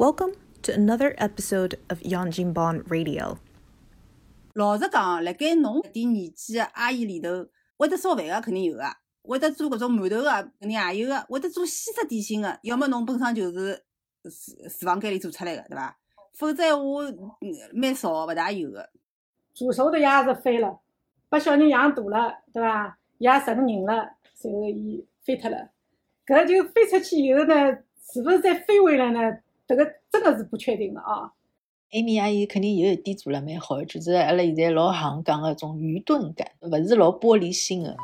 Welcome to another episode of Yanjinban Radio. 老实讲，辣盖侬搿点年纪个阿姨里头，会得烧饭个肯定有个，会得做搿种馒头个肯定也有个，会得做西式点心个，要么侬本身就是厨厨房间里做出来个，对伐？否则话嗯蛮少，勿大有个。做熟的鸭子飞了，把小人养大了，对伐？也成人了，随后伊飞脱了。搿就飞出去以后呢，是勿是再飞回来呢？这个真的是不确定的啊。艾米阿姨肯定有一点做了蛮好，就是阿拉现在老行讲个种愚钝感，不是老玻璃心的。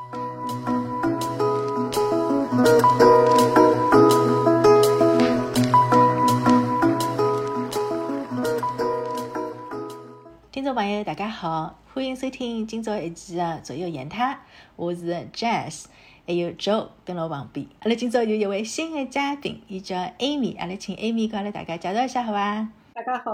听众朋友，大家好，欢迎收听今朝一期的左右言他，我是 Jazz，还有 Joe 跟牢旁边。阿拉今朝有一位新的嘉宾，伊叫 Amy，阿拉请 Amy 跟阿拉大家介绍一下，好伐？大家好，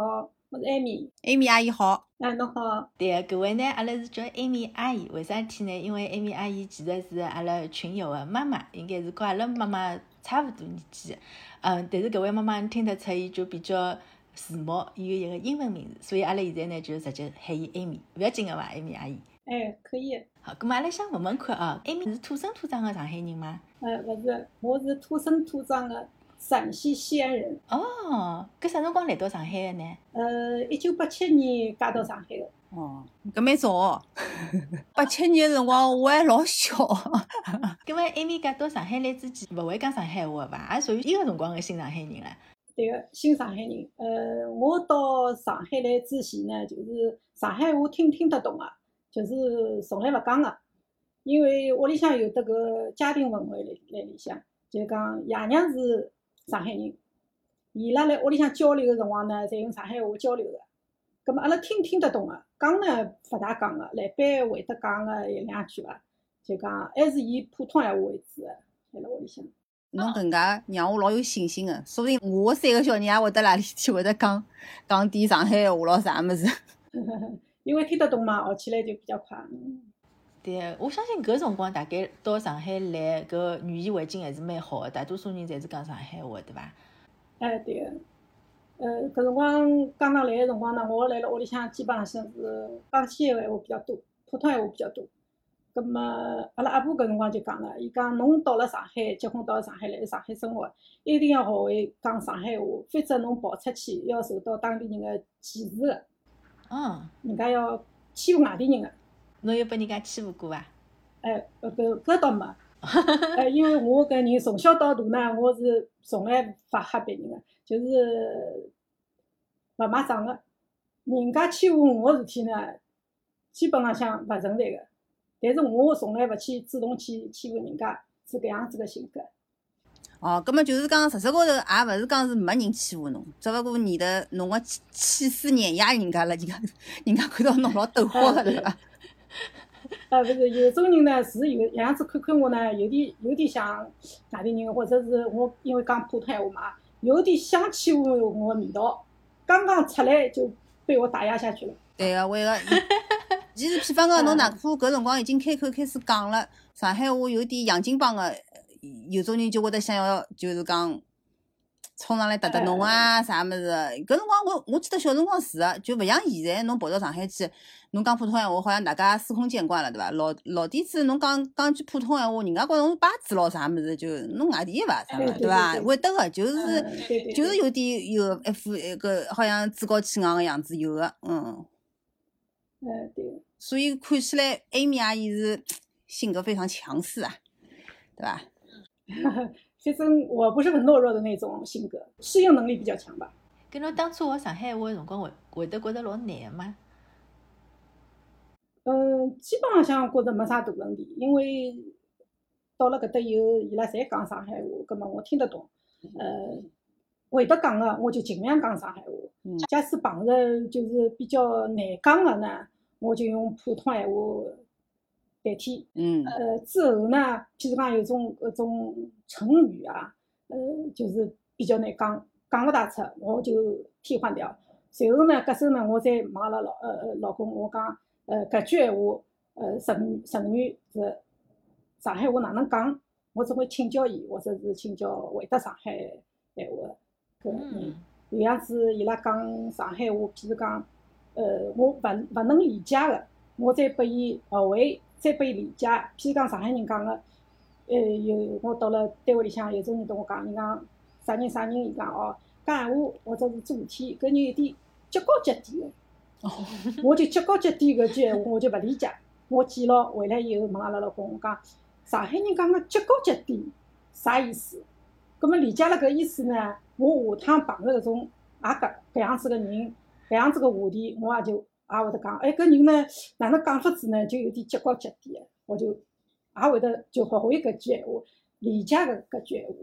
我是 Amy，Amy 阿姨好，啊，侬好。对个，搿位呢，阿拉是叫 Amy 阿姨，为啥体呢？因为 Amy 阿姨其实是阿拉群友的妈妈，应该是跟阿拉妈妈差勿多年纪的。嗯，但是搿位妈妈听得出，伊就比较时髦，伊有一个英文名字，所以阿拉现在呢就直接喊伊 Amy，勿要紧个伐，Amy 阿姨。哎，可以。好，咁么阿拉想问问看啊，Amy 是土生土长的上海人吗？呃，勿是，我是土生土长的陕西西安人。哦，搿啥辰光来到上海的呢？呃，一九八七年嫁到上海的。哦，搿蛮早哦。八七年个辰光我还老小，搿么 Amy 嫁到上海来之前，勿会讲上海话伐？也属于伊个辰光个新上海人了。对个，新上海人。呃，我到上海来之前呢，就是上海话听听得懂个，就是从来勿讲个。因为屋里向有得搿家庭氛围辣辣里向，就讲爷娘是上海人，伊拉辣屋里向交流个辰光呢，侪用上海话交流个。葛末阿拉听听得懂个，讲呢勿大讲个，来般会得讲个一两句伐，就讲还是以普通闲话为主个，辣辣屋里向。侬搿能介让我老有信心个，说不定我三个小人也会得哪里去会得讲讲点上海话咯啥物事。因为听得懂嘛，学起来就比较快。对，我相信搿辰光大概到上海来，搿语言环境还是蛮好个，大多数人侪是讲上海话，对伐？哎，对个。呃，搿辰光刚刚来个辰光呢，我辣辣屋里向基本上是讲西个闲话比较多，普通闲话比较多。葛末阿拉阿婆搿辰光就讲了，伊讲侬到了上海，结婚到了上海来上海生活，一定要学会讲上海话，否则侬跑出去要受到当地人个歧视个，嗯，人家要欺负外地人个。侬有被人家欺负过伐？哎，呃搿搿倒没，哎，因为我搿人从小到大呢，我是从来勿吓别人个，就是勿买账个。人家欺负我个事体呢，基本浪向勿存在个。但是我从来勿去主动去欺负人家，是搿样子个性格。哦，葛么就是讲实质高头也勿是讲是没人欺负侬，只勿过你的侬个气气势碾压人家了，人家人家看到侬老抖火个对伐？啊，勿是，有种人呢是有样子看看我呢，有点有点像外地人，或者是我因为讲普通闲话嘛，有点想欺负我个味道，刚刚出来就被我打压下去了。对个，为个。其实，譬方讲，侬哪怕搿辰光已经开口开始讲了上海话，有点洋泾浜个，有种人就会得想要，就是讲冲上来搭搭侬啊，啥物事？搿辰光我我记得小辰光是个，就勿像现在，侬跑到上海去，侬讲普通闲话，好像大家司空见惯了，对伐？老老底子侬讲讲句普通闲话，人家觉着侬巴子咯，啥物事？就侬外地伐？啥物事？对伐？会得个，就是就是有点有一副一个好像趾高气昂个样子，有个，嗯。呃，对。所以看起来，艾米阿姨是性格非常强势啊，对吧？反正我不是很懦弱的那种性格，适应能力比较强吧。跟侬当初学上海话的辰光，会会得觉得老难个吗？嗯，基本浪向觉着没啥大问题，因为到了搿搭以后，伊拉侪讲上海话，葛末我听得懂。呃，会得讲个，我就尽量讲上海话。假使碰着就是比较难讲个呢，我就用普通闲话代替。嗯。呃，之后呢，譬如讲有种搿种成语啊，呃，就是比较难讲，讲勿大出，我就替换掉。随后呢，搿时候呢，我再问阿拉老呃呃老公，我讲，呃，搿句闲话，呃，成成语是上海话哪能讲？我总会请教伊，或者是请教会得上海闲话搿人。有样子伊拉讲上海话，譬如讲，呃，我勿勿能理解个，我再拨伊学会，再拨伊理解。譬如讲上海人讲个，呃，有我到了单位里向，有种人同我讲，伊讲啥人啥人，伊讲哦，讲闲话或者是做事体，搿人有点极高极低个。我就极高极低搿句闲话，我就勿理解。我记牢回来以后问阿拉老公，我讲上海人讲个极高极低啥意思？葛末理解了搿意思呢，我下趟碰着搿种也搿搿样子个人，搿样子个话题，我也就也会得讲，哎，搿人呢哪能讲法子呢，就有点急高急低个，我就也会得就学会搿句闲话，理解搿搿句闲话。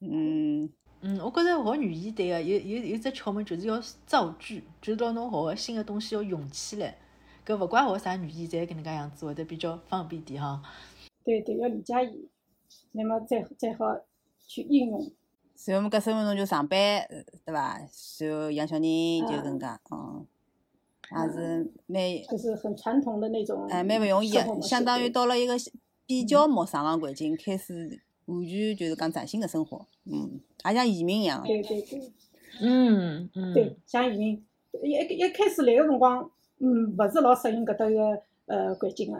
嗯，嗯，我觉着学语言对个，有有有只窍门就是要造句，就是到侬学个新个东西要用起来。搿勿怪学啥语言，侪搿能介样子会得比较方便点哈。对对，要理解伊，那么再再好去应用。随后么搿身份证就上班，呃对伐？随后养小人就搿能介，嗯，也是蛮就是很传统的那种。哎蛮勿容易个，生活模式相当于到了一个比较陌生个环境，开始完全就是讲崭新的生活，嗯，也像移民一样。对对对嗯嗯，对，像移民一一一开始来个辰光，嗯，勿是老适应搿搭个呃环境个，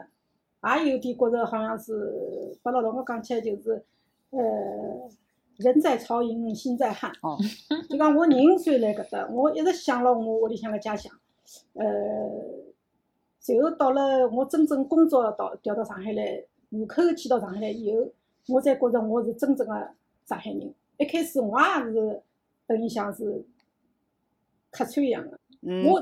也有点觉着好像是，把老老我讲起来就是，呃，人在曹营心在汉。哦，就讲我人虽然来搿搭，我一直想牢我屋里向个家乡，呃，随后到了我真正工作到调到上海来，户口迁到上海来以后，我才觉着我是真正个上海人。一开始我也是等于像是客串一样个，嗯，我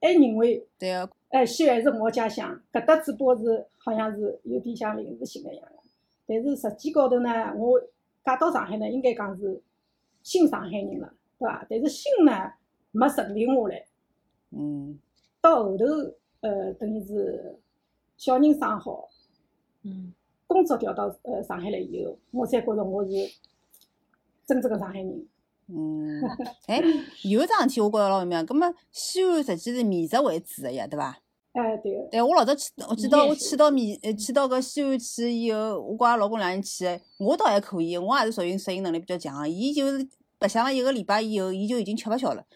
还认为，对个，哎，西安是我家乡，搿搭只不过是好像是有点像临时性个样个。但是实际高头呢，我嫁到上海呢，应该讲是新上海人了，对伐？但是新呢没沉淀下来，嗯，到后头呃，等于是小人生好，嗯工作调到呃上海来以后，我才觉着我是真正的上海人。嗯，哎，有一桩事体我觉着老有名，葛末西安实际是面食为主个呀，对伐？哎，对个，对，我老早去，我记得我去到面，呃，去到搿西安去以后，我跟阿拉老公两人去的，我倒还可以，我也是属于适应能力比较强个。伊就是白相了一个礼拜以后，伊就已经吃勿消了，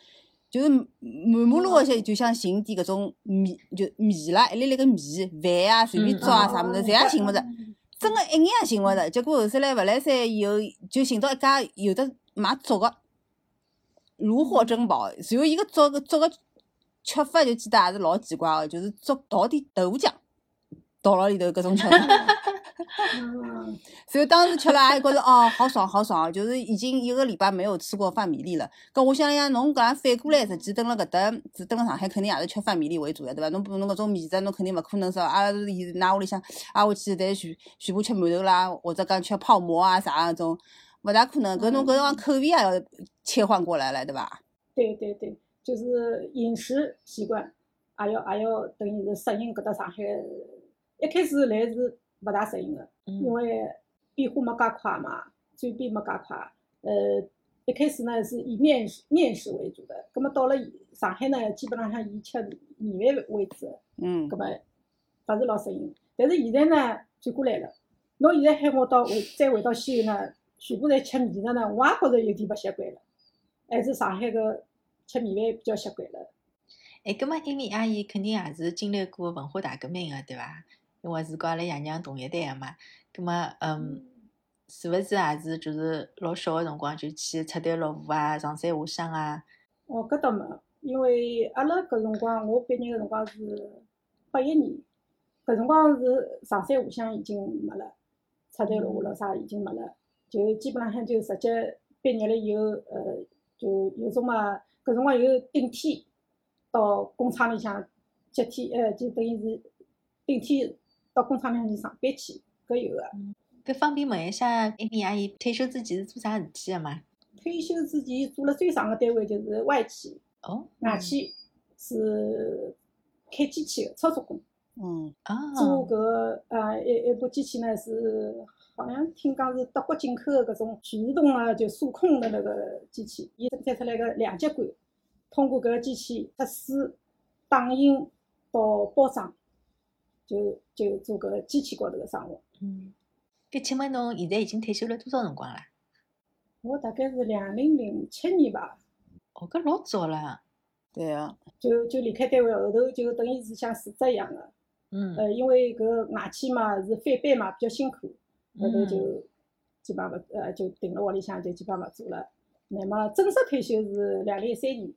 就是满满马路个些就想寻点搿种米，就米啦，一粒粒个米、饭啊，随便嗯抓啊啥物事，侪也寻勿着，嗯真个一眼也寻勿着。结果后首来勿来三以后，就寻到一家有的卖粥个，如获珍宝。然后伊个粥个粥个吃法就记得也是老奇怪个，就是粥倒点豆腐浆，倒辣里头搿种吃法。嗯，所以当时吃了还觉着哦，好爽好爽，就是已经一个礼拜没有吃过饭米粒了。搿我想想，侬搿样反过来，实际蹲辣搿搭，是蹲辣上海，肯定也是吃饭米粒为主的，对伐？侬侬搿种面食，侬肯定勿可能说啊，是现㑚屋里向啊，我去侪全全部吃馒头啦，或者讲吃泡馍啊啥搿种，勿大可能。搿侬搿辰光口味也要切换过来了，对伐？对对对，就是饮食习惯，也要也要等于是适应搿搭上海。一开始来是勿大适应个，因嗯为变化没介快嘛，转变没介快。呃，一开始呢是以面食面食为主的，葛么到了上海呢，基本浪向以吃米饭为主个，嗯葛么勿是老适应。但是现在呢转过来了，侬现在喊我到回再回到西安呢，全部侪吃面食呢，我也觉着有点勿习惯了。还是上海个吃米饭比较习惯了。哎，葛末艾米阿姨肯定也是经历过文化大革命个，对伐？因为是跟阿拉爷娘同一代个嘛。葛末，嗯，是勿是也是就是老小个辰光就去出队落户啊，上山下乡啊？哦，搿倒没，因为阿拉搿辰光我毕业个辰光是八一年，搿辰光是上山下乡已经没了，出头落户了啥已经没了，就基本浪向就直接毕业了以后，呃，就有种嘛，搿辰光有顶天到工厂里向接天，呃，就等于是顶天到工厂里向去上班去，搿有个。搿方便问一下，艾米阿姨退休之前是做啥事体个嘛？退休之前做了最长个单位就是外企，哦，外企是开机器个操作工。嗯啊做搿哦，个呃一一部机器呢是好像听讲是德国进口个搿种全自动的就数控的那个机器，伊生产出来个两极管，通过搿个机器测试、打印到包装，就就做搿个机器高头个生活。嗯，搿请问侬现在已经退休了多少辰光啦？我大概是两零零七年吧，哦，搿老早了。对个，就就离开单位后头，就等于是像辞职一样个。嗯呃，因为搿外企嘛是翻班嘛，比较辛苦，后头嗯就基本上勿呃就停辣屋里向，就基本上勿做了。那么正式退休是两零一三年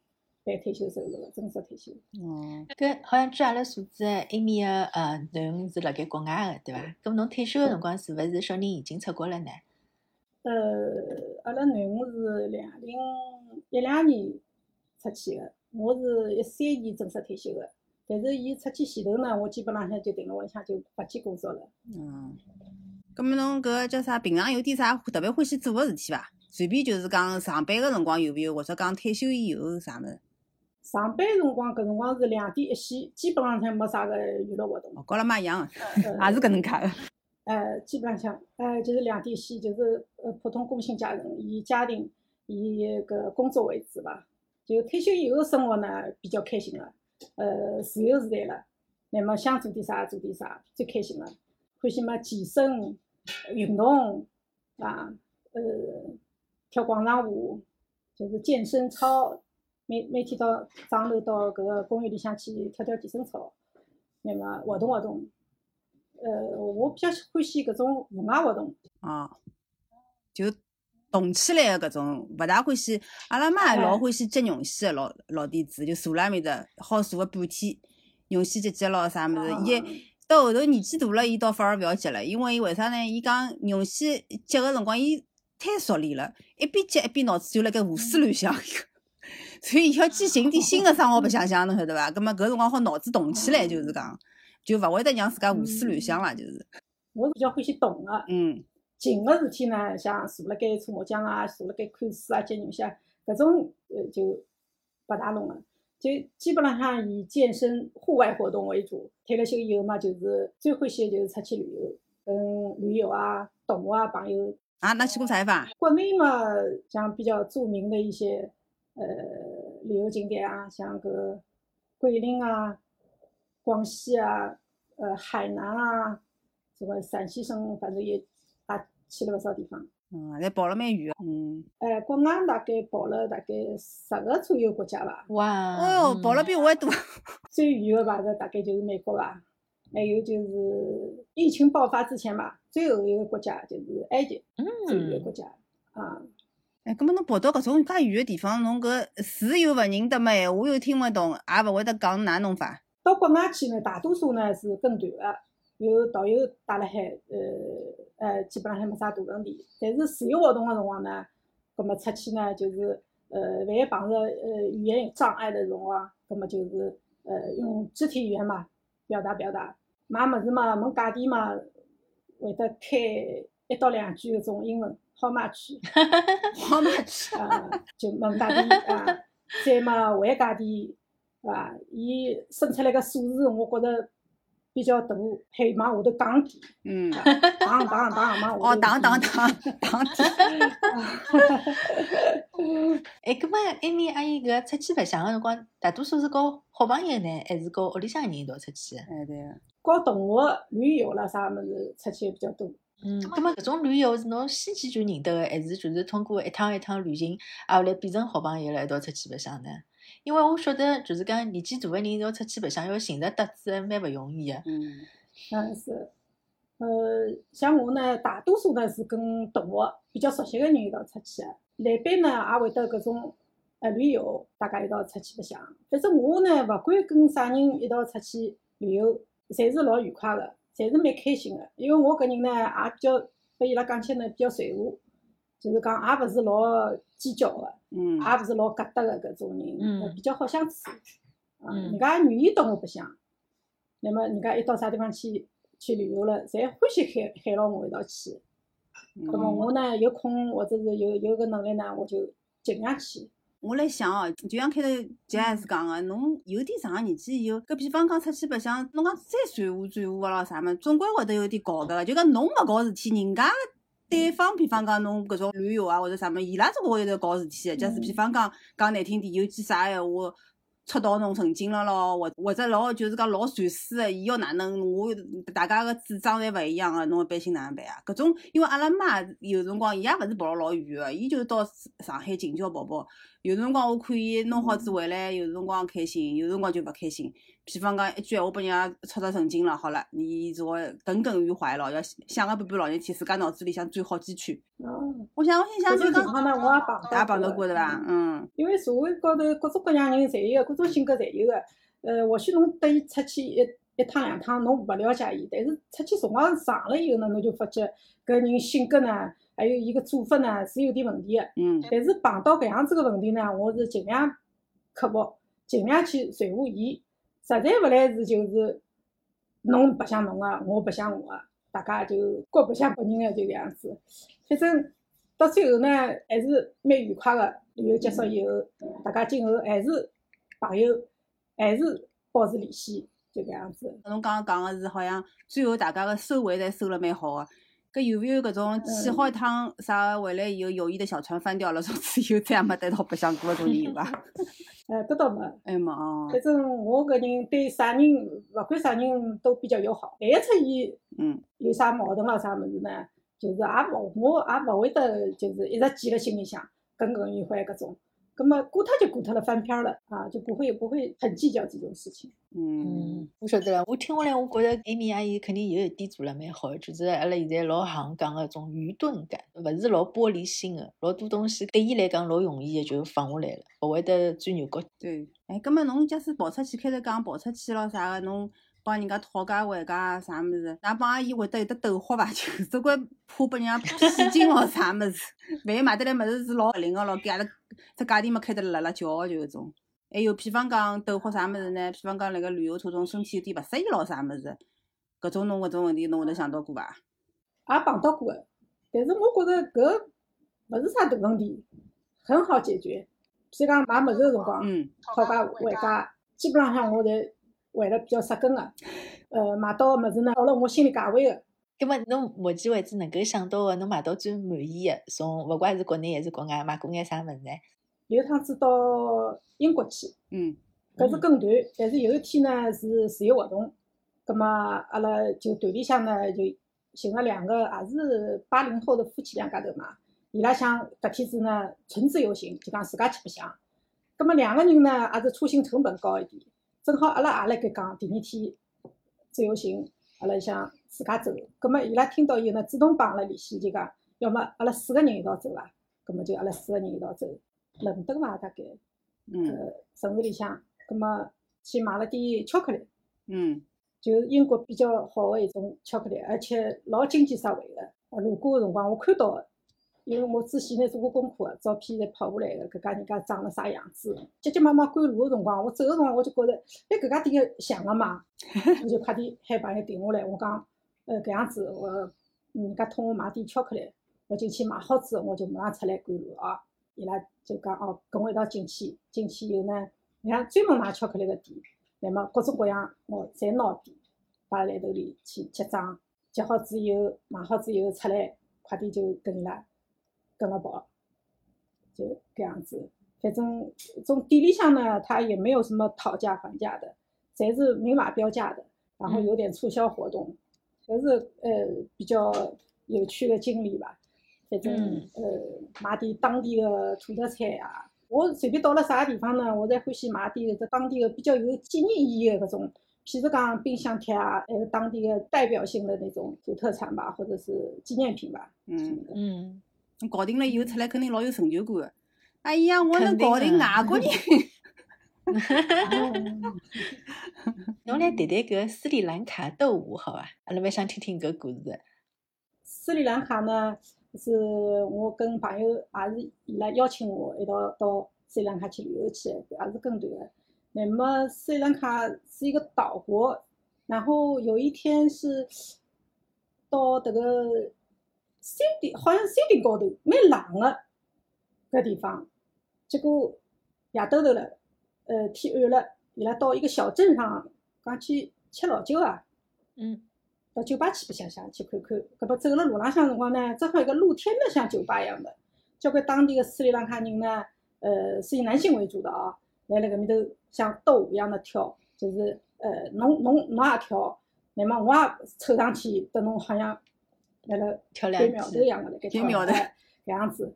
办退休收入个，正式退休。哦，搿好像据阿拉所知埃面个呃囡恩是辣盖国外个，对伐？咁侬退休个辰光是勿是小人已经出国了呢？呃，阿拉囡恩是两零一两年出去个，我是一三年正式退休个。但是伊出去前头呢，我基本浪向就定了屋里向就勿去工作了。嗯，葛末侬搿叫啥？平常有点啥特别欢喜做个事体伐？随便就是讲上班个辰光有勿有，或者讲退休以后啥物事？上班辰光搿辰光是两点一线，基本浪向没啥个娱乐活动。哦，跟阿拉妈一样也是搿能介个。呃，基本浪向，呃，就是两点一线，就是呃普通工薪阶层，以家庭以搿工作为主吧。就退休以后生活呢比较开心了，呃，自由自在了，那么想做点啥做点啥，最开心了。欢喜嘛健身、运动啊，呃，跳广场舞，就是健身操，每每天到早上头到搿个公园里向去跳跳健身操，那么活动活动。呃，我比较欢喜搿种户外活动。啊，就动起来个搿种，勿大欢喜。阿拉妈也老哎欢喜接绒线个，老老底子，就坐辣埃面搭，好坐个半天，绒线接接咯啥物事。伊啊到后头年纪大了，伊倒反而勿要接了，因为伊为啥呢？伊讲绒线接个辰光，伊太熟练了，一边接一边脑子就辣盖胡思乱想。所以要去寻点新个生活白相相，侬晓得伐？葛末搿辰光好脑子动起来，就是讲，就勿会得让自家胡思乱想了，就是。我是比较欢喜动个，嗯，静个事体呢，像坐辣盖搓麻将啊，坐辣盖看书啊、接绒线啊，搿种呃就勿大弄了。就基本浪向以健身、户外活动为主。退了休以后嘛，就是最欢喜的就是出去旅游，跟旅游啊、动物啊、朋友。啊，那去过啥地方？国内嘛，像比较著名的一些呃旅游景点啊，像个桂林啊、广西啊、呃海南啊，什么陕西省，反正也也去了不少地方。嗯，侪跑了蛮远个。嗯，哎，国外大概跑了大概十个左右国家吧，哇！哦哟，跑了比我还多。最远的吧，这大概就是美国吧，还有就是疫情爆发之前吧，最后一个国家就是埃及，最远的嗯国家啊。哎，葛末侬跑到搿种介远个地方，侬搿字又勿认得嘛，闲话又听勿懂，也勿会得讲哪弄法。到国外去呢，大多数呢是跟团个，有导游带辣海，呃呃，基本浪还没啥大问题。但是自由活动个辰光呢，葛么出去呢，就是呃，万一碰着呃语言障碍的辰光，葛么就是呃用肢体语言嘛表达表达。买物事嘛，问价钿嘛，会得开一到两句搿种英文，How much？好嘛去。啊，就问价钿啊，再嘛还价钿，是伐？伊算出来个数字，我觉着比较大，还往下头降点，嗯，打打打往下头哦，打打点打打点。哎，葛末埃面阿姨搿出去白相个辰光，大多数是和好朋友呢，还是和屋里向人一道出去？哎对个。搞同学旅游了啥物事出去比较多。嗯，葛末搿种旅游是侬先前就认得个，还是就是通过一趟一趟旅行，啊后来变成好朋友了，一道出去白相呢？因为我晓得，就是讲年纪大个人要出去白相，要寻着搭子还蛮勿容易个。嗯，嗯，是，呃，像我呢，大多数呢是跟同学比较熟悉个人一道出去个，来班呢也会得搿种呃旅游，大家一道出去白相。反正我呢，勿管跟啥人一道出去旅游，侪是老愉快个，侪是蛮开心个。因为我搿人呢，也比较，拨伊拉讲起来呢比较随和，就是讲也勿是老计较个。嗯，也勿是老疙瘩个搿种人，嗯呃比较好相处。啊，嗯人家也愿意到我白相。那么人家一到啥地方去去旅游了，侪欢喜喊喊牢我一道去。嗯那么我呢有空或者是有有搿能力呢，我就尽量去。我来想哦，就像开头杰也是讲个，侬有点上个年纪以后，搿比方讲出去白相，侬讲再转化转化个咯啥物事，总归会得有点搞个。就讲侬勿搞事体，人家对方比方讲侬搿种旅游啊或者啥物事，伊拉总归会得搞事体个。假使比方讲讲难听点，有句啥闲话。戳到侬神经了咯，或或者老就是讲老传输个，伊要哪能，我大家个主张侪勿一样个，侬一般性哪能办啊？搿种，因为阿拉妈有辰光伊也勿是跑了老远个，伊就到上海近郊跑跑，有辰光我可以弄好子回来，有辰光开心，有辰光就勿开心。比方讲一句闲话，拨人家戳着神经了，好了，你就会耿耿于怀了，要想个半半老年天，自家脑子里向转好几圈。嗯，我想，我心想搿就讲，种情况呢，我也碰大家碰到过过对伐？嗯因为社会高头各种各样人侪有个，各种性格侪有个。呃，或许侬带伊出去一一趟两趟，侬勿了解伊，但是出去辰光长了以后呢，侬就发觉搿人性格呢，还有伊个做法呢是有点问题个。嗯但是碰到搿样子个问题呢，我是尽量克服，尽量去随和伊。实在勿来事就是侬白相侬个，我白相我个，大家就各白相各人个就搿样子。反正到最后呢，还是蛮愉快个。旅游结束以后，大家今后还是朋友，还是保持联系，就搿样子。侬刚刚讲个是好像最后大家个收尾侪收了蛮好个。搿有没有搿种去好一趟啥回来以后友谊的小船翻掉了，从此以后再也没带到白相过搿种人有伐？哎，搿倒没。哎嘛哦，反正我搿人对啥人，勿管啥人都比较友好。万一出现嗯有啥矛盾咯啥物事呢，就是也勿我也勿会得就是一直记辣心里向，耿耿于怀搿种。葛么过脱就过脱了，翻篇儿了啊，就不会不会很计较这种事情。嗯嗯，我晓得了。我听下来，我觉着艾米阿姨肯定有一点做了蛮好的，就是阿拉现在老行讲个种愚钝感，勿是老玻璃心个，老多东西对伊来讲老容易的就放下来了，勿会得钻牛角。对。哎，葛么侬假使跑出去，开头讲跑出去咯啥个，侬帮人家讨价还价啥物事，㑚帮阿姨会得有得斗豁伐？就只管怕拨人家骗金哦啥物事，万一买得来物事是老勿灵个咯，给阿拉只价钿没开得辣辣叫个就搿种。还有，比方讲斗豁啥物事呢？比方讲辣盖旅游途中身体有点勿适意咯啥物事，搿种侬搿种问题侬会得想到过伐？也碰到过个，但是我觉着搿勿是啥大问题，很好解决。譬如讲买物事个辰光，嗯讨价还价，基本浪向我侪还了比较扎根个。呃，买到个物事呢，到了我心里价位个。葛么侬目前为止能够想到个，侬买到最满意个，从勿管是国内还是国外，买过眼啥物事呢？有一趟子到英国去，嗯搿是跟团，但是有一天呢是自由活动，葛么阿拉就团里向呢就寻了两个也是八零后的夫妻两家头嘛，伊拉想搿天子呢纯自由行，就讲自家去白相。葛么两个人呢也是出行成本高一点，正好阿拉也辣盖讲第二天自由行，阿拉想自家走。葛么伊拉听到以后呢，主动帮阿拉联系，就讲要么阿拉四个人一道走伐？葛么就阿拉四个人一道走，伦敦伐大概。嗯呃，城市里向，葛么去买了点巧克力，嗯就是英国比较好的一种巧克力，而且老经济实惠的。呃，路过个辰光我看到的，因为我之前呢做过功课的，照片侪拍下来个，搿家人家长了啥样子。急急忙忙赶路个辰光，我走个辰光我就觉着，哎，搿家店个像个嘛，我就快点喊朋友停下来，我讲，呃，搿样子，我人家托我买点巧克力，我进去买好之后，我就马上出来赶路啊。伊拉就讲哦，跟我一道进去，进去以后呢，人家专门买巧克力个店，乃末各种各样我侪拿点，摆辣来头里去结账，结好之以后买好之以后出来，快点就跟伊拉跟了跑，就搿样子。反正从店里向呢，他也没有什么讨价还价的，侪是明码标价的，然后有点促销活动，搿是呃比较有趣的经历吧。反正、嗯呃买点当地的土特产啊。我随便到了啥地方呢，我侪欢喜买点搿只当地的比较有纪念意义的搿种，譬如讲冰箱贴啊，还有当地的代表性的那种土特产吧，或者是纪念品吧。嗯，嗯，侬搞定了以后出来肯定老有成就感个。哎呀，我能搞定啊外国人。侬来谈谈搿斯里兰卡斗舞好伐？阿拉蛮想听听搿故事的。斯里兰卡呢，是我跟朋友也是伊拉邀请我一道到斯里兰卡去旅游去的，也是跟团的。那么斯里兰卡是一个岛国，然后有一天是到迭个山顶，好像山顶高头蛮冷的搿地方，结果夜到头了，呃天暗了，伊拉到一个小镇上讲去吃老酒啊。嗯到酒吧去白相相，去看看。搿么走了路浪向辰光呢，正好一个露天的像酒吧一样的，交关当地的斯里兰卡人呢，呃，是以男性为主的啊，来辣搿面头像斗舞一样的跳，就是呃，侬侬侬也跳，那么我也凑上去，等侬好像辣辣跳两对苗头一。样的辣盖跳对苗头哎搿样子。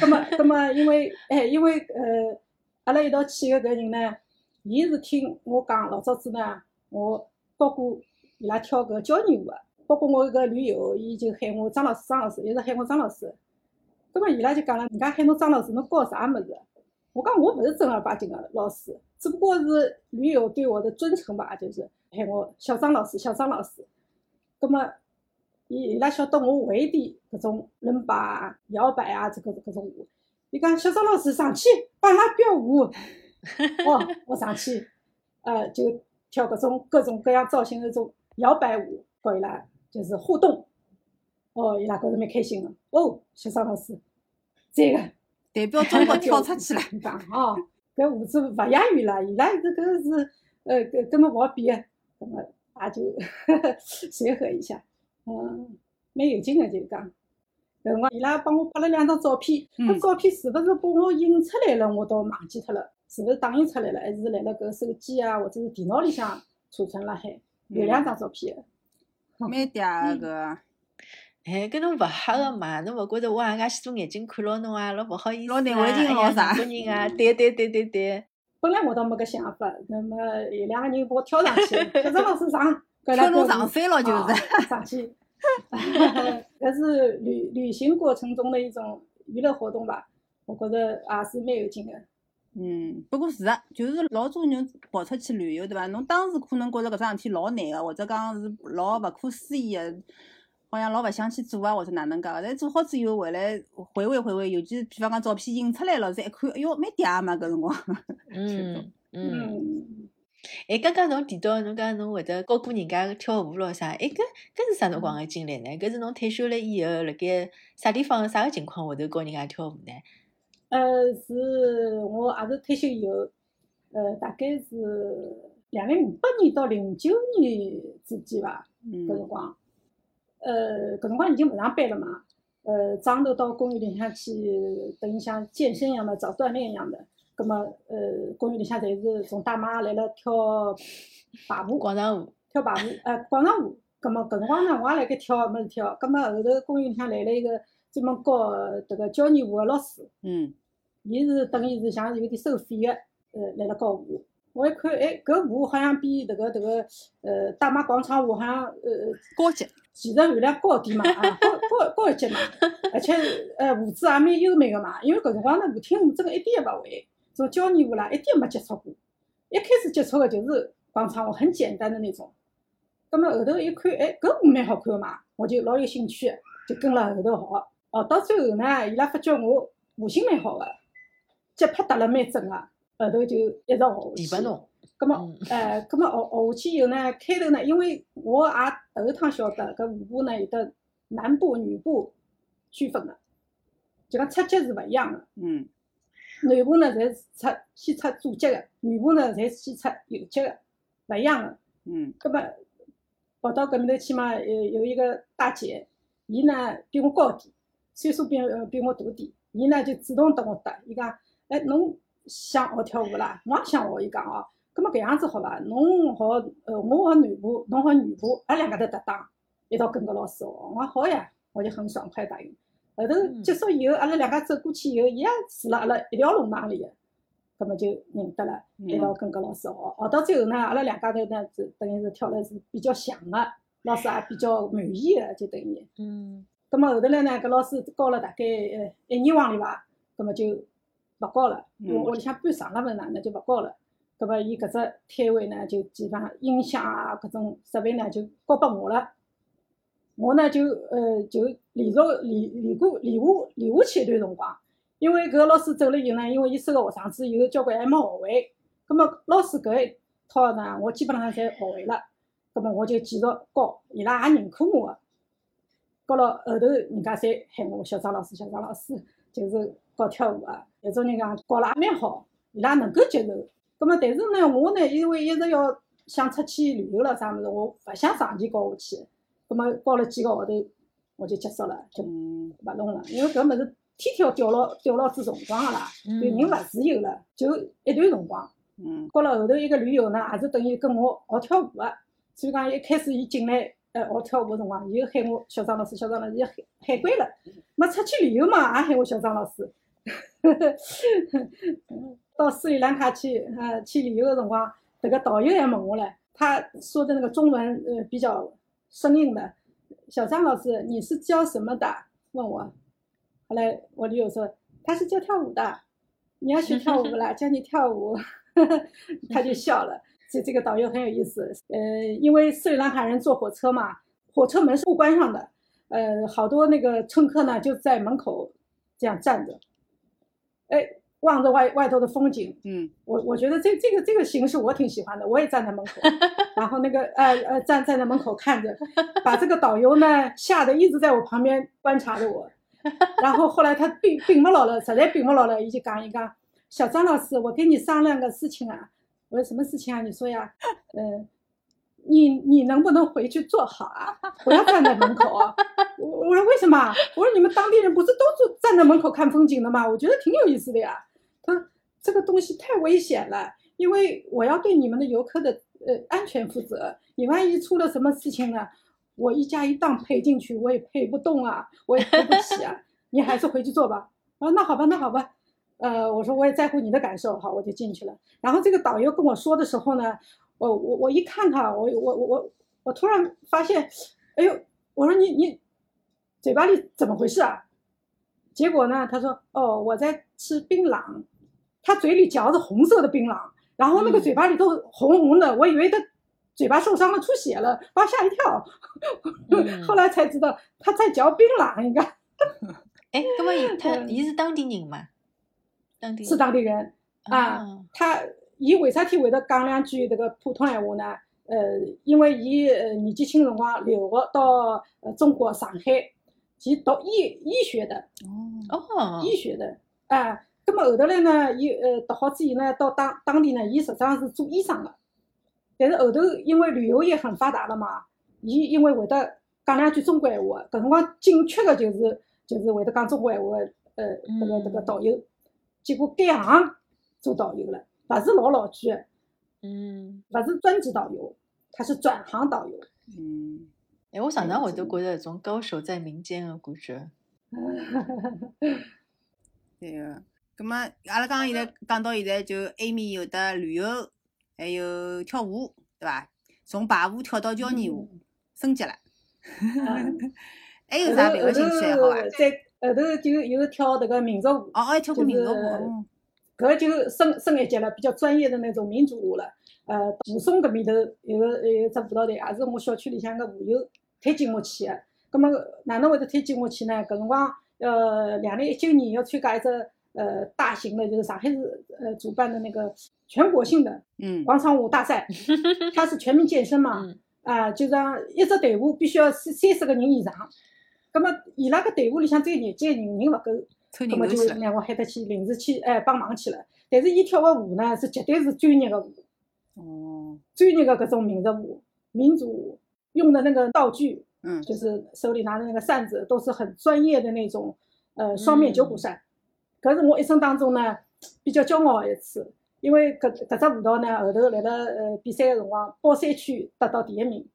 葛 么葛么因为哎因为呃阿拉一道去个搿人呢，伊是听我讲老早子呢，我教过伊拉跳搿交谊舞个，包括我搿旅游，伊就喊我张老师张老师，一直喊我张老师。葛么伊拉就讲了，人家喊侬张老师，侬教啥物事？我讲我勿是正儿八经个老师，只不过是驴友对我的尊称吧，就是喊我小张老师，小张老师。葛么伊伊拉晓得我会点搿种伦巴啊、摇摆啊，这个搿种舞。伊讲小张老师上去帮伊拉表舞，哦，我上去，呃，就跳搿种各种各样造型的种摇摆舞，和伊拉就是互动。哦，伊拉觉着蛮开心的。哦，小张老师，这个。代表中国跳出去了，讲哦，搿舞姿勿亚于了，伊拉这个是呃跟跟侬勿好比个，葛么也就 随和一下，嗯，蛮有劲个就是讲。搿辰光伊拉帮我拍了两张照片，搿照片是勿是把我印出来了，我倒忘记脱了，是勿是打印出来了，还是辣辣搿手机啊或者是电脑里向储存辣海？有两张照片，蛮嗲个。哎，搿侬勿吓个嘛？侬勿觉着我也介许多眼睛看牢侬啊，老勿好意思啊！老难为情咯啥？中国人啊，对对对对对。本来我倒没搿想法，那么有两个人把我挑上去，小张老师上，挑侬上山了就是上去。搿 是旅旅行过程中的一种娱乐活动吧？我觉着也是蛮有劲的。嗯，不过是个，就是老多人跑出去旅游，对伐？侬当时可能觉着搿桩事体老难个，或者讲是老勿可思议个。好像老勿想去做啊，或者哪能介个？但做好之后回来回味回味，尤其是比方讲照片印出来了，再一看，哎哟，蛮嗲嘛，搿辰光。嗯嗯。哎，刚刚侬提到侬讲侬会得教过人家跳舞咯啥？哎，搿搿是啥辰光个经历呢？搿是侬退休了以后，辣盖啥地方啥个情况下头教人家跳舞呢？呃，是我也是退休以后，呃，大概是两零零八年到零九年之间伐，搿辰光。呃，搿辰光已经勿上班了嘛，呃，早上头到公园里向去，等于像健身一样的，早锻炼一样的。葛末，呃，公园里向侪是从大妈来了跳排舞，广场舞，跳排舞，呃，广场舞。葛末搿辰光呢，我也辣盖跳，没事跳。葛末后头公园里向来了一个专门教迭个交谊舞个老师，嗯，伊是等于是像有点收费个，呃，来了教舞。我一看，哎，搿舞好像比迭个迭个，呃，大妈广场舞好像，呃，高级。技术含量高点嘛，啊，高高高一级嘛，而且呃舞姿也蛮优美个嘛。因为搿辰光呢，舞厅舞真个一点也勿会，种交谊舞啦一点没接触过。一开始接触个就是广场舞，很简单的那种。葛末后头一看，哎，搿舞蛮好看个嘛，我就老有兴趣，就跟了后头学。学到最后呢，伊拉发觉我舞性蛮好个，节拍踏了蛮准个，后头就一直学下去。咁么，呃，咁么学学下去以后呢，开头呢，因为我也头一趟晓得搿舞步呢有得男步、女步区分个，就讲出脚是勿一样个。嗯。男步呢，侪是出先出左脚个，女步呢，侪先出右脚个，勿一样个。嗯。咁么跑到搿面头去嘛，有有一个大姐，伊呢比我高点，岁数比呃比我大点，伊呢就主动搭我搭，伊讲，哎，侬想学跳舞啦？我也想学，伊讲哦。葛末搿样子好伐？侬学呃，我学男步，侬学女步，阿拉两家头搭档，一道跟个老师学。我讲好呀，我就很爽快答应。后头结束以后，阿拉两家走过去以后，伊也住辣阿拉一条弄堂里个，葛么就认得了，一道跟个老师学。学到最后呢，阿拉两家头呢，就等于是跳了是比较像个，老师也比较满意个，就等于。嗯。葛么后头来呢，搿老师教了大概呃一年往里伐，葛么就勿教了，因为屋里向搬上了勿是哪能就勿教了。搿么，伊搿只摊位呢，就基本上音响啊，搿种设备呢，就交拨我了。我呢，就呃，就连续连连过连下连下去一段辰光。因为搿老师走了以后呢，因为伊收个学生子有，交关还没学会。葛么老师搿一套呢，我基本上侪学会了。葛么我就继续教，伊拉也认可我个。教了后头，人家侪喊我小张老师，小张老师，就是教跳舞个。有种人讲教了也蛮好，伊拉能够接受。咁么，但是呢，我呢，因为一直要想出去旅游了啥物事，我勿想长期教下去。咁么，教了几个号头，我就结束了，就勿弄了。因为搿物事天天要吊牢吊牢子辰光个啦，就人勿自由了，就一段辰光。嗯。教了后头一个旅游呢，也是等于跟我学跳舞个。所以讲，一开始伊进来，呃，学跳舞个辰光，伊就喊我小张老师，小张老师，喊喊惯了。没出去旅游嘛，也喊我小张老师。到斯里兰卡去呃去旅游个辰光，这个导游也问我了，他说的那个中文呃比较生硬的。小张老师，你是教什么的？问我。后来我女友说他是教跳舞的，你要学跳舞啦，教你跳舞。他就笑了。这这个导游很有意思，呃，因为斯里兰卡人坐火车嘛，火车门是不关上的，呃，好多那个乘客呢就在门口这样站着，哎，望着外外头的风景。嗯，我我觉得这这个这个形式我挺喜欢的，我也站在门口，然后那个呃呃站站在门口看着，把这个导游呢吓得一直在我旁边观察着我，然后后来他并并不牢了，实在并不牢了，一就讲一讲，小张老师，我跟你商量个事情啊。我说什么事情啊？你说呀，嗯，你你能不能回去坐好啊？不要站在门口啊！我我说为什么？我说你们当地人不是都坐站在门口看风景的吗？我觉得挺有意思的呀。他这个东西太危险了，因为我要对你们的游客的呃安全负责。你万一出了什么事情呢？我一家一档赔进去，我也赔不动啊，我也赔不起啊。你还是回去做吧。啊，那好吧，那好吧。呃，我说我也在乎你的感受，好，我就进去了。然后这个导游跟我说的时候呢，我我我一看他，我我我我我突然发现，哎呦，我说你你嘴巴里怎么回事啊？结果呢，他说哦，我在吃槟榔，他嘴里嚼着红色的槟榔，然后那个嘴巴里都红红的，我以为他嘴巴受伤了出血了，把我吓一跳。后来才知道他在嚼槟榔，应该。哎，那么 他他是当地人吗？是当地人啊，他伊为啥体会得讲两句这个普通闲话呢？呃，因为伊呃年纪轻辰光留学到呃中国上海，去读医医学的哦，医学的啊。那么后头来呢，伊呃读好之后呢，到当当地呢，伊实际上是做医生的。但是后头因为旅游业很发达了嘛，伊因为会得讲两句中国闲话，搿辰光紧缺的就是就是会得讲中国闲话的呃这个这个导游。结果改行做导游了，勿是老老句的，嗯，勿是专职导游，他是转行导游。嗯，哎，我常常会都觉得这种高手在民间的感觉。对个，葛么阿拉刚刚现在讲到现在，就埃面有的旅游，还有跳舞，对伐？从排舞跳到交谊舞，升级了。还有啥别个兴趣爱好啊？后头就又跳迭个民族舞，哦，还跳过民族舞，搿就升升一级了，比较专业的那种民族舞了。呃，武松搿面头有个有只舞蹈队，也是我小区里向个舞友推荐我去个。葛末哪能会得推荐我去呢？搿辰光，呃，两零一九年要参加一只呃大型的，就是上海市呃主办的那个全国性的嗯广场舞大赛，它是全民健身嘛，啊，就让一支队伍必须要三三十个人以上。那么，伊拉个队伍里向只有廿几个人，人勿够，那么就让我喊得去临时去哎帮忙去了。但是伊跳个舞呢，是绝对是专业的舞，哦，专业的搿种民族舞、民族舞，用的那个道具，嗯，就是手里拿的那个扇子，都是很专业的那种，呃，双面九股扇。搿是我一生当中呢比较骄傲的一次，因为搿搿只舞蹈呢后头辣辣呃比赛个辰光，包山区得到第一名，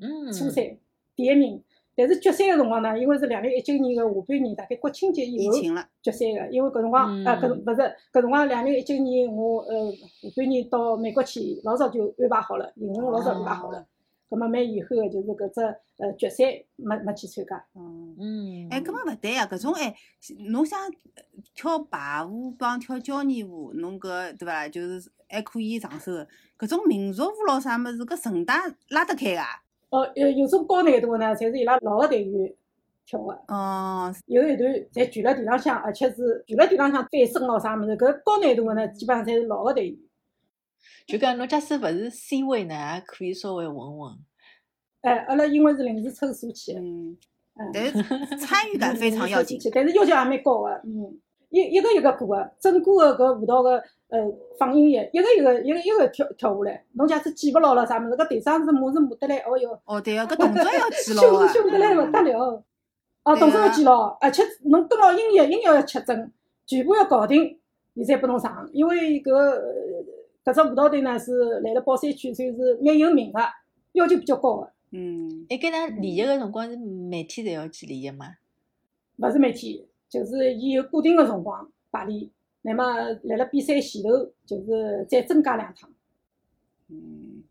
嗯，初赛第一名。但是决赛个辰光呢，因为是两零一九年个下半年，大概国庆节以后决赛个，因为搿辰光啊，搿勿是搿辰光两零一九年我呃下半年到美国去，老早就安排好了，行程老早安排好了，葛末蛮遗憾个，就是搿只呃决赛没没去参加。嗯嗯，哎，搿么勿对呀，搿种哎，侬想跳排舞帮跳交谊舞，侬搿对伐？就是还可以上手个，搿种民族舞咾啥物事，搿绳带拉得开个。哦，有有种高难度个呢，侪是伊拉老个队员跳个。哦。有一段侪举辣地浪向，而且是举辣地浪向翻身咯啥物事，搿高难度个呢，基本上侪是老个队员。就讲侬假使勿是 C 位呢，也可以稍微混混。哎，阿拉因为是临时抽数去的。嗯。但是参与感非常要紧。但是要求也蛮高个，嗯。一一个一个过个，整个个搿舞蹈个呃放音乐，一个一个一个一个跳跳下来。侬假使记勿牢了啥物事，搿队长是马是马得来，哦哟。哦对个，搿动作要记牢啊。凶得来勿得了。哦，动作要记牢，而且侬跟牢音乐，音乐要吃准，全部要搞定，伊才拨侬上。因为搿搿只舞蹈队呢是来了宝山区，算是蛮有名个，要求比较高个。嗯。哎，搿㑚练习个辰光是每天侪要去练习吗？勿是每天。就是伊有固定的辰光，排练，那么辣辣比赛前头就是再增加两趟。嗯，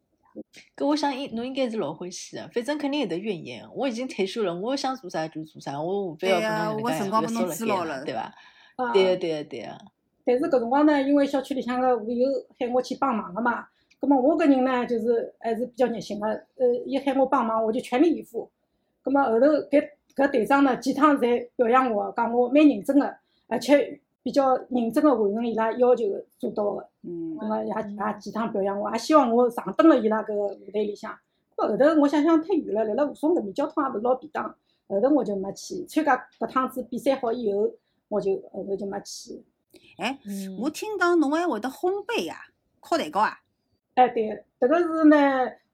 搿我想应侬应该是老欢喜个，反正肯定有得怨言。我已经退休了，我想做啥就做啥，我无非要对呀不能搿我辰光拨侬能介约束了对伐？啊，对个，对个，对个。但是搿辰光呢，因为小区里向个会友喊我去帮忙个嘛，葛末我搿人呢，就是还是比较热心个，呃，一喊我帮忙，我就全力以赴。葛末后头搿搿队长呢，几趟侪表扬我，讲我蛮认真个，而且比较认真个完成伊拉要求做到个。嗯葛末也也几趟表扬我，也希望我上登了伊拉搿个舞台里向。葛末后头我想想太远了，辣辣吴淞搿边交通也勿是老便当，后头我就没去。参加搿趟子比赛好以后，我就后头就没去。哎，嗯我听讲侬还会得烘焙呀，烤蛋糕啊？哎，对，迭个是呢，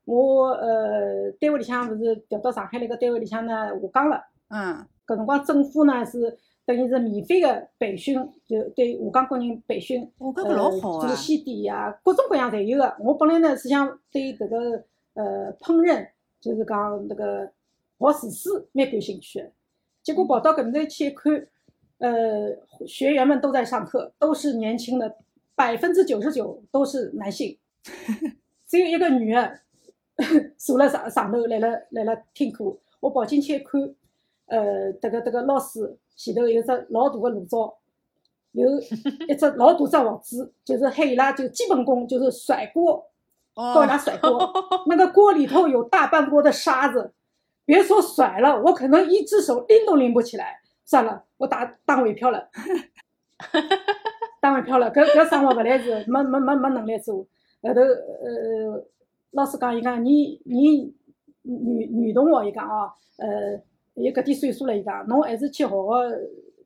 我呃单位里向勿是调到上海来个单位里向呢下岗了。嗯搿辰光政府呢是等于是免费个培训，就对下岗工人培训。哦搿个老好啊呃做西点呀，各种各样侪有个。我本来呢是想对迭个呃烹饪，就是讲迭个学厨师蛮感兴趣的。结果跑到搿面头去一看，呃，学员们都在上课，都是年轻的，百分之九十九都是男性，只有一个女的 坐了上上头来了来了听课。我跑进去一看，呃，这个这个老师前头有只老大的炉灶，有 一只老大只鑊子，就是喊伊拉就基本功就是甩锅，教伊拉哦，甩锅。那个锅里头有大半锅的沙子，别说甩了，我可能一只手拎都拎不起来。算了，我打打回票了，打回票了。搿搿生活勿来事，没没没没能力做。后头呃，老师讲伊讲你你女女同学伊讲哦，呃，伊搿点岁数了，伊讲侬还是去学个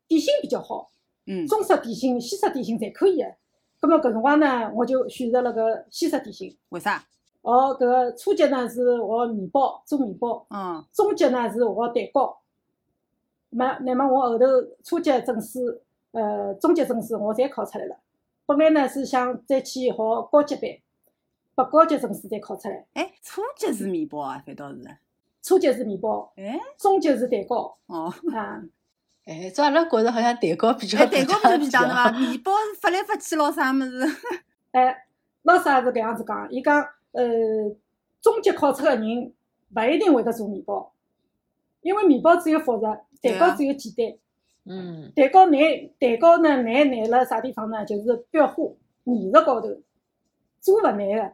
点心比较好。嗯中式点心、西式点心侪可以个。葛末搿辰光呢，我就选择了搿西式点心。为啥？哦搿初级呢是学面包，做面包；嗯中级呢是学蛋糕。那那么我后头初级证书、呃中级证书我侪考出来了。本来呢是想再去学高级班，把高级证书再考出来。哎，初级是面包啊，反倒是。初级是面包，哎中级是蛋糕哦，啊。哎，照阿拉觉着好像蛋糕比较哎，蛋糕比较便当对伐？吧？面包是发来发去咯，啥物事？哎，老师也是搿样子讲，伊讲，呃，中级考出个人勿一定会得做面包，因为面包只有复杂，蛋糕只有简单。嗯，蛋糕难，蛋糕呢难难了啥地方呢？就是裱花艺术高头，做勿难个，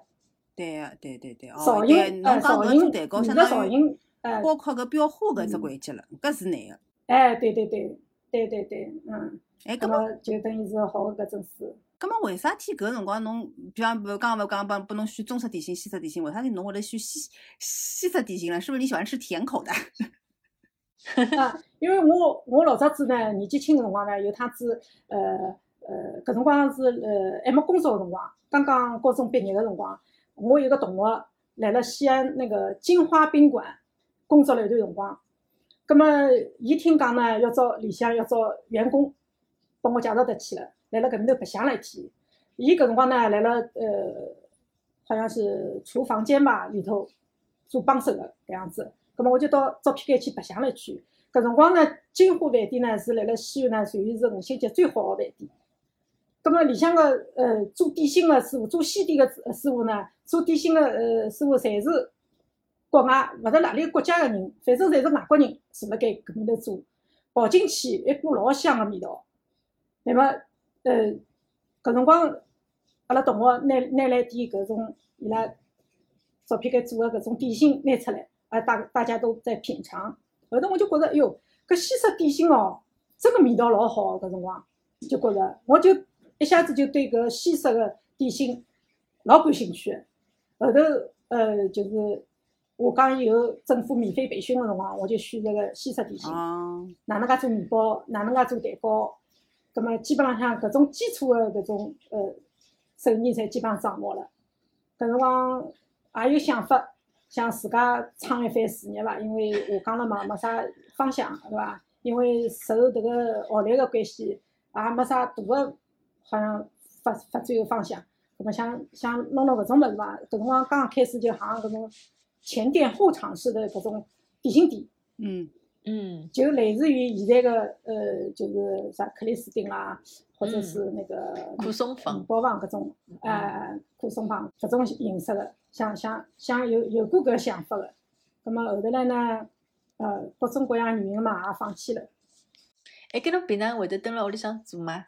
对个，对对对，哦，造对，型，呃，侬讲搿造型，做蛋糕相当于造型，哎，包括搿裱花搿只嗯环节了，搿是难个。哎，对对对，对对对，嗯，哎，葛搿么么就等于是好个搿种书。搿么为啥体搿辰光侬，比方不刚刚勿讲帮拨侬选中式点心、西式点心，为啥体侬会得选西西式点心呢？是不是你喜欢吃甜口的？啊，因为我我老早子呢年纪轻个辰光呢，有趟子呃呃，搿辰光是呃还没工作个辰光，刚刚高中毕业个辰光，我有个同学来了西安那个金花宾馆工作了一段辰光，葛么伊听讲呢要招里向要招员工，帮我介绍得去了，来了搿面头白相了一天。伊搿辰光呢来了呃，好像是厨房间吧里头做帮手个搿样子。葛么我就到照片间去白相了一圈。搿辰光呢，金华饭店呢是辣辣西安呢属于是五星级最好个饭店。葛么里向个呃做点心个师傅，做西点个师傅呢，做点心个呃师傅侪是国外勿是哪里国家个人，反正侪是外国人坐辣盖搿面头做，跑进去一股老香个味道。那么呃搿辰光阿拉同学拿拿来点搿种伊拉照片间做个搿种点心拿出来，啊大大家都在品尝。后头我就觉着，哎哟，搿西式点心哦，真个味道老好。搿辰光就觉着，我就一下子就对搿西式个点心老感兴趣的。后头呃，就是下岗以后，政府免费培训个辰光，我就选择个西式点心，哦，哪能介做面包，哪能介做蛋糕，葛么基本浪向搿种基础个搿种呃手艺侪基本上掌握了。搿辰光也有想法，想自家创一番事业伐，因为下岗了嘛，没啥方向，对伐？因为受迭个学历个关系，也没啥大个好像发发展个方向。那么想想弄弄搿种物事伐？搿辰光刚刚开始就行搿种前店后厂式的搿种点心店。嗯，嗯。就类似于现在个呃，就是啥克里斯汀啦，或者是那个可颂坊。嗯包房搿种，呃，可颂坊搿种形式的，想想想有有过搿想法的，葛末后头来呢，呃，各种各样原因嘛，也放弃了。哎，搿侬平常会得蹲辣屋里向做吗？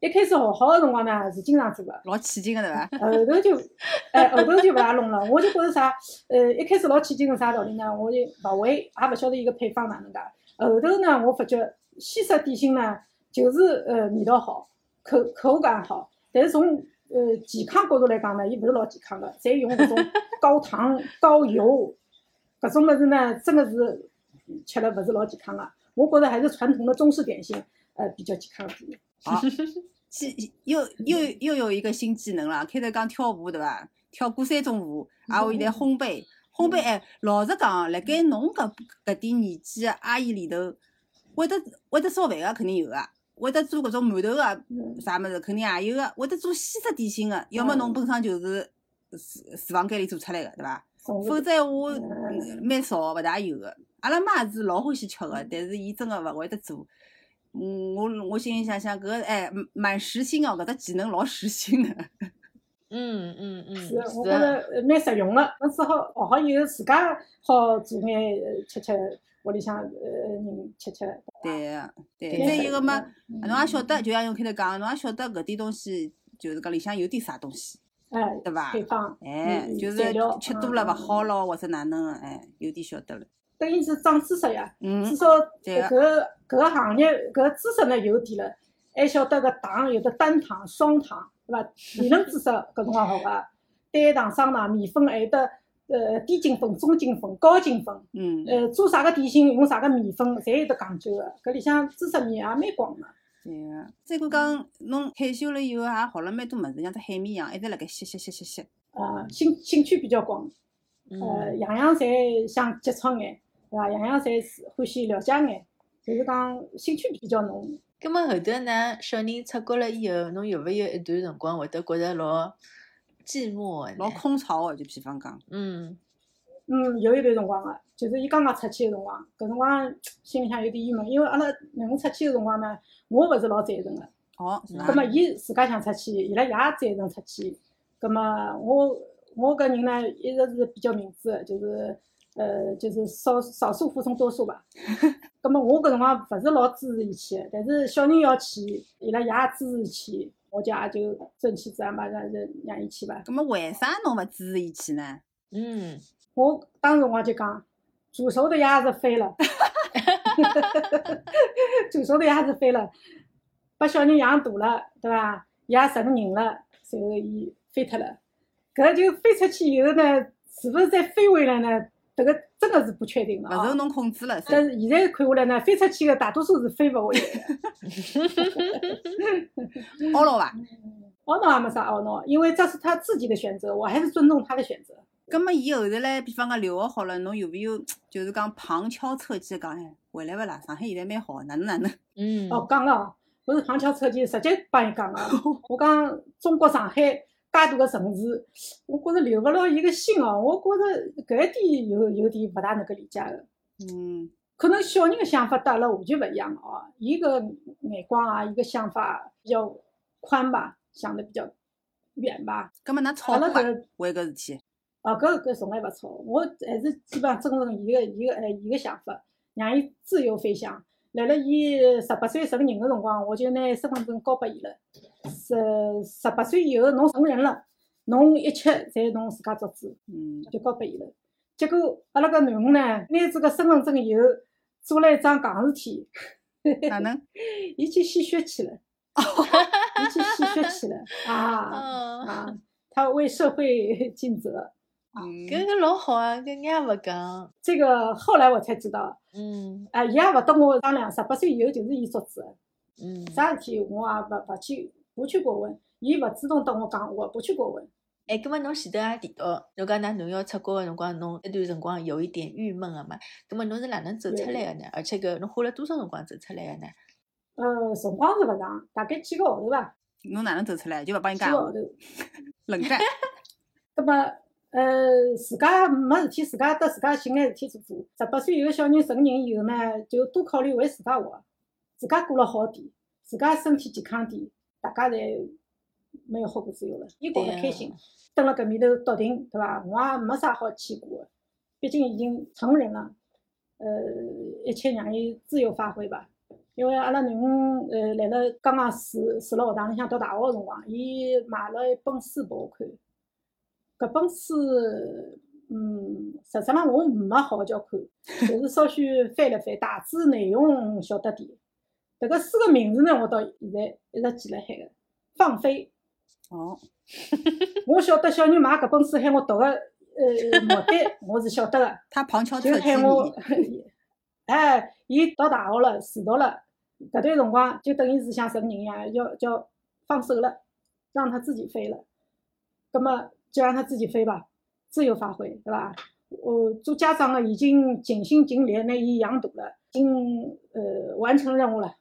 一开始学好个辰光呢，是经常做个，老起劲个对伐？后头就，哎，后头就勿大弄了。我就觉着啥，呃，一开始老起劲个啥道理呢？我就勿会，也勿晓得伊个配方哪能介。后头呢，我发觉西式点心呢，就是呃味道好，口口感好，但是从呃健康角度来讲呢，伊勿是老健康个，侪用搿种高糖、高油，搿种物事呢，真个是吃了勿是老健康个。我觉着还是传统的中式点心，呃，比较健康点。好，去又又又有一个新技能了。开头讲跳舞对伐？跳过三种舞，挨下现在烘焙，烘焙哎，老实讲，辣盖侬搿搿点年纪个阿姨里头，会得会得烧饭个肯定有个，会得做搿种馒头个嗯啥物事肯定也有个，会得做西式点心个，要么侬本身就是厨厨房间里做出来个对伐？否则闲话嗯蛮少，勿大有个。阿拉妈是老欢喜吃个，但是伊真个勿会得做。嗯，我我心里想想，搿个哎蛮实心哦，搿只技能老实心的。嗯 嗯嗯，是，我觉着呃蛮实用个。侬只好学好以后，自家好做眼呃吃吃，屋里向呃人吃吃。对个，对。对再一个嘛，嗯侬也晓得，就像用开头讲，侬也晓得搿点东西，就是讲里向有点啥东西，哎，对伐？配方，哎，嗯就是吃多了勿嗯好咯，或者哪能个，哎，有点晓得了。等于是长知识呀。嗯至，少对搿个搿个行业搿个知识呢有点了，还晓得搿糖有的单糖、双糖，对伐？理论知识搿辰光好个，单糖、双糖、面粉还有得呃低筋粉、中筋粉、高筋粉，嗯，呃做啥个点心用啥个面粉，侪有得讲究个。搿里向知识面也蛮广个。对个。再过讲，侬退休了以后也学了蛮多物事，像只海绵一样，一直辣盖吸吸吸吸吸。啊，兴兴趣比较广，呃，嗯样样侪想接触眼，对伐？样样侪是欢喜了解眼，就是讲兴趣比较浓。咁么后头呢，小人出国了以后，侬有勿有一段辰光会得觉着老寂寞个？老空巢个，就比方讲，嗯嗯，有一段辰光个，就是伊刚刚出去个辰光，搿辰光心里向有点郁闷，因为阿拉囡恩出去个辰光呢，我勿是老赞成个。哦，是伐葛？末伊自家想出去，伊拉爷赞成出去。葛末我我搿人呢，一直是比较明智个，就是呃，就是少少数服从多数吧。葛末我搿辰光勿是老支持伊去个，但是小人要去，伊拉爷也支持伊去，我就也就顺其自然吧，让让让伊去吧。咁么为啥侬勿支持伊去呢？嗯，我当时我就讲，煮熟的鸭子飞了，煮熟的鸭子飞了，把小人养大了，对伐？也成人了，随后伊飞脱了。搿就飞出去以后呢，是勿是再飞回来呢？迭个真的是不确定的啊。勿受侬控制了，但是现在看下来呢，飞出去的大多数是飞勿回来的。懊恼伐？懊恼也没啥懊恼，因为这是他自己的选择，我还是尊重他的选择。咁么伊后头唻，比方讲留学好了，侬有没有就是讲旁敲侧击讲，哎，回来勿啦？上海现在蛮好，哪能哪能？嗯，哦，讲了哦，不是旁敲侧击，直接帮伊讲个。我讲中国上海介大个城市，我觉着留勿牢伊个心哦，我觉着搿一点有有点勿大能够理解个。嗯，可能小人个想法跟阿拉完全勿一样哦，伊个眼光啊，伊个想法比较宽吧，想的比较远吧。搿么㑚吵过伐？拉搿为搿事体？哦，搿搿从来勿吵，我还是基本上尊重伊个伊个哎伊个想法，让伊自由飞翔。辣辣伊十八岁成人个辰光，我就拿身份证交拨伊了。十十八岁以后，侬成人了，侬一切侪侬自家做主，嗯，就交拨伊了。结果阿拉个囡恩呢，拿这个身份证以后，做了一桩戆事体，哪能？伊去献 血去了，伊去献血去了啊 哦，啊！他为社会尽责。嗯，搿个老好啊，搿人也勿讲，这个后来我才知道，嗯啊，伊也勿跟我商量，十八岁以后就是伊做主的，嗯，啥事体我也勿勿去不去过问，伊勿主动跟我讲，我不去过问。哎，葛末侬前头也提到，侬讲㑚囡要出国个辰光，侬一段辰光有一点郁闷个嘛？葛末侬是哪能走出来个呢？而且搿侬花了多少辰光走出来个呢？呃，辰光是勿长，大概几个号头伐，侬哪能走出来？就勿帮伊讲话，几个号头。冷战。那么呃，自家没事体，自家得自家寻眼事体做做。十八岁有个小人成人以后呢，就多考虑为自家活，自家过了好点，自家身体健康点，大家侪没有后顾之忧了，伊觉着开心。蹲辣搿面头笃定，对伐？我也没啥好牵挂个，毕竟已经成人了。呃，一切让伊自由发挥吧。因为阿拉囡恩呃，辣辣刚刚住住辣学堂里向读大学个辰光，伊买了一本书拨我看。搿本书，嗯，实质上我没好叫看，就是稍许翻了翻，大致内容晓得点。迭个书个名字呢，我到现在一直记辣海个，放飞。哦。我晓得小人买搿本书喊我读个，呃，目的我是晓得个。他旁敲侧击我，哎，伊读大学了，住读了，搿段辰光就等于是像成人一样，要叫放手了，让他自己飞了。葛么就让他自己飞吧，自由发挥，对伐？我做家长的已经尽心尽力拿伊养大了，已经呃完成任务了。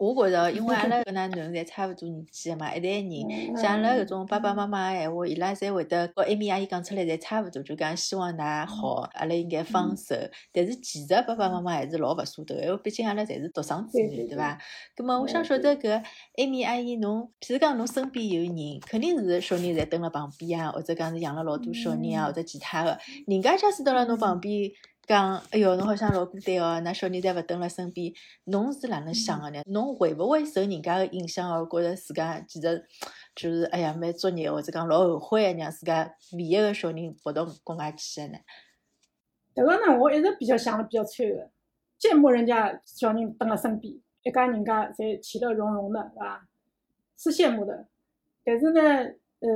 我觉着，因为阿拉 搿㑚囡恩侪差勿多年纪个嘛，一代人，像阿拉搿种爸爸妈妈个闲话，伊拉侪会得和艾米阿姨讲出来，侪差勿多，就讲希望㑚好，阿拉应该放手。但是其实爸爸妈妈还是老勿舍得个，因为毕竟阿拉侪是独生子女，对伐？葛末我想晓得搿艾米阿姨，侬譬如讲侬身边有人，肯定是小人侪蹲辣旁边啊，或者讲是养了老多小人啊，或者其他个，人家假使蹲辣侬旁边。讲，哎哟，侬好像老孤单哦，那小人侪勿蹲辣身边，侬是哪能想个呢？侬会勿会受人家个影响而觉着自家其实就是哎呀蛮作孽，或者讲老后悔让自家唯一个小人跑到国外去个呢？迭个呢，我一直比较想的比较穿个，羡慕人家小人蹲辣身边，一家人家侪其乐融融的，是伐？是羡慕的，但是呢，呃，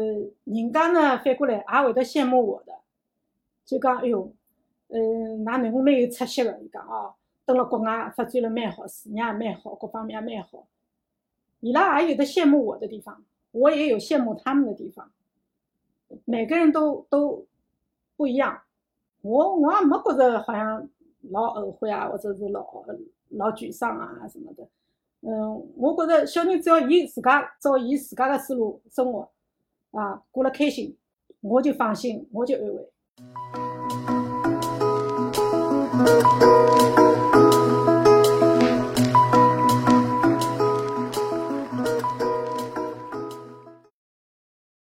人家呢反过来也会得羡慕我的，就讲哎哟。嗯，㑚囡恩蛮有出息个，伊讲哦，蹲辣国外发展了蛮好，事业也蛮好，各方面也蛮好。伊拉也有的羡慕我的地方，我也有羡慕他们的地方。每个人都都不一样，我我也没觉着好像老后悔啊，或者是老老沮丧啊什么的。嗯，我觉着小人只要伊自家照伊自家的思路生活，啊，过了开心，我就放心，我就安慰。Música